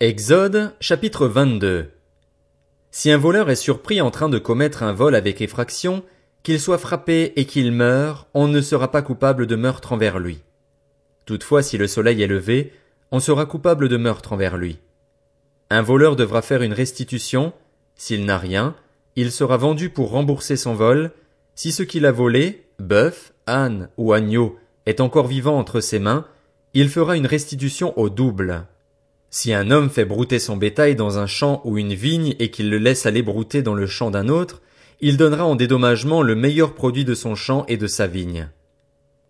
Exode chapitre 22 Si un voleur est surpris en train de commettre un vol avec effraction, qu'il soit frappé et qu'il meure, on ne sera pas coupable de meurtre envers lui. Toutefois si le soleil est levé, on sera coupable de meurtre envers lui. Un voleur devra faire une restitution, s'il n'a rien, il sera vendu pour rembourser son vol, si ce qu'il a volé, bœuf, âne ou agneau, est encore vivant entre ses mains, il fera une restitution au double. Si un homme fait brouter son bétail dans un champ ou une vigne et qu'il le laisse aller brouter dans le champ d'un autre, il donnera en dédommagement le meilleur produit de son champ et de sa vigne.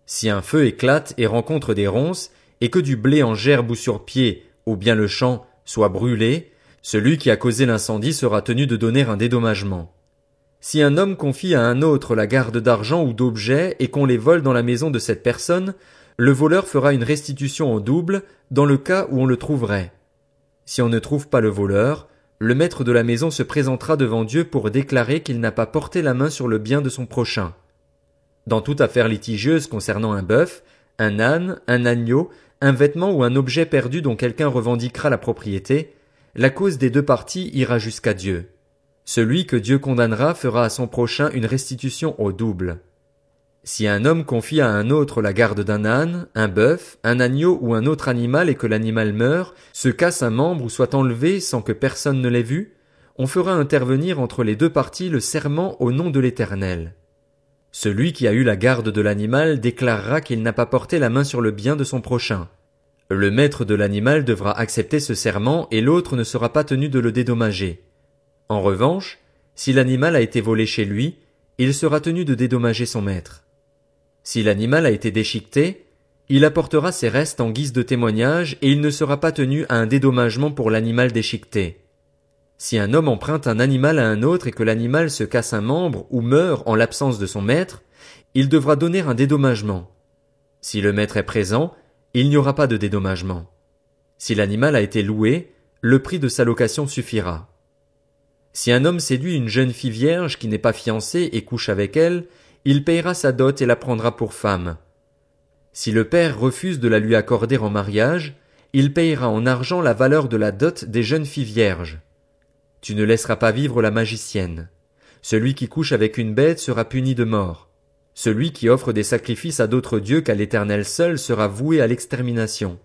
Si un feu éclate et rencontre des ronces, et que du blé en gerbe ou sur pied, ou bien le champ, soit brûlé, celui qui a causé l'incendie sera tenu de donner un dédommagement. Si un homme confie à un autre la garde d'argent ou d'objets et qu'on les vole dans la maison de cette personne, le voleur fera une restitution au double dans le cas où on le trouverait. Si on ne trouve pas le voleur, le maître de la maison se présentera devant Dieu pour déclarer qu'il n'a pas porté la main sur le bien de son prochain. Dans toute affaire litigieuse concernant un bœuf, un âne, un agneau, un vêtement ou un objet perdu dont quelqu'un revendiquera la propriété, la cause des deux parties ira jusqu'à Dieu. Celui que Dieu condamnera fera à son prochain une restitution au double. Si un homme confie à un autre la garde d'un âne, un bœuf, un agneau ou un autre animal et que l'animal meurt, se casse un membre ou soit enlevé sans que personne ne l'ait vu, on fera intervenir entre les deux parties le serment au nom de l'Éternel. Celui qui a eu la garde de l'animal déclarera qu'il n'a pas porté la main sur le bien de son prochain. Le maître de l'animal devra accepter ce serment et l'autre ne sera pas tenu de le dédommager. En revanche, si l'animal a été volé chez lui, il sera tenu de dédommager son maître. Si l'animal a été déchiqueté, il apportera ses restes en guise de témoignage et il ne sera pas tenu à un dédommagement pour l'animal déchiqueté. Si un homme emprunte un animal à un autre et que l'animal se casse un membre ou meurt en l'absence de son maître, il devra donner un dédommagement. Si le maître est présent, il n'y aura pas de dédommagement. Si l'animal a été loué, le prix de sa location suffira. Si un homme séduit une jeune fille vierge qui n'est pas fiancée et couche avec elle, il payera sa dot et la prendra pour femme. Si le père refuse de la lui accorder en mariage, il payera en argent la valeur de la dot des jeunes filles vierges. Tu ne laisseras pas vivre la magicienne. Celui qui couche avec une bête sera puni de mort. Celui qui offre des sacrifices à d'autres dieux qu'à l'Éternel seul sera voué à l'extermination.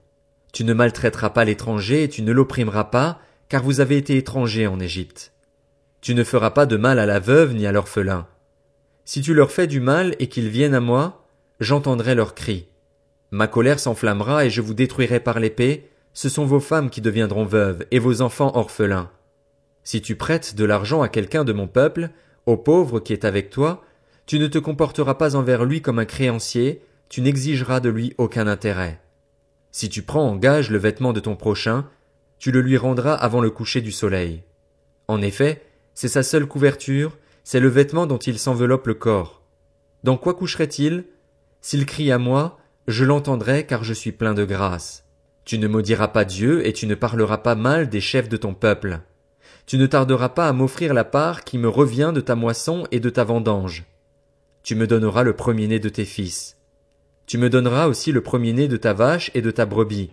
Tu ne maltraiteras pas l'étranger et tu ne l'opprimeras pas, car vous avez été étrangers en Égypte. Tu ne feras pas de mal à la veuve ni à l'orphelin. Si tu leur fais du mal et qu'ils viennent à moi, j'entendrai leurs cris. Ma colère s'enflammera et je vous détruirai par l'épée, ce sont vos femmes qui deviendront veuves et vos enfants orphelins. Si tu prêtes de l'argent à quelqu'un de mon peuple, au pauvre qui est avec toi, tu ne te comporteras pas envers lui comme un créancier, tu n'exigeras de lui aucun intérêt. Si tu prends en gage le vêtement de ton prochain, tu le lui rendras avant le coucher du soleil. En effet, c'est sa seule couverture, c'est le vêtement dont il s'enveloppe le corps. Dans quoi coucherait-il? S'il crie à moi, je l'entendrai car je suis plein de grâce. Tu ne maudiras pas Dieu et tu ne parleras pas mal des chefs de ton peuple. Tu ne tarderas pas à m'offrir la part qui me revient de ta moisson et de ta vendange. Tu me donneras le premier-né de tes fils. Tu me donneras aussi le premier-né de ta vache et de ta brebis.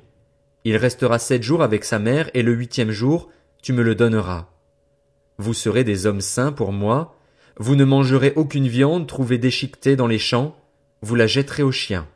Il restera sept jours avec sa mère et le huitième jour, tu me le donneras. Vous serez des hommes saints pour moi, vous ne mangerez aucune viande trouvée déchiquetée dans les champs, vous la jetterez aux chiens.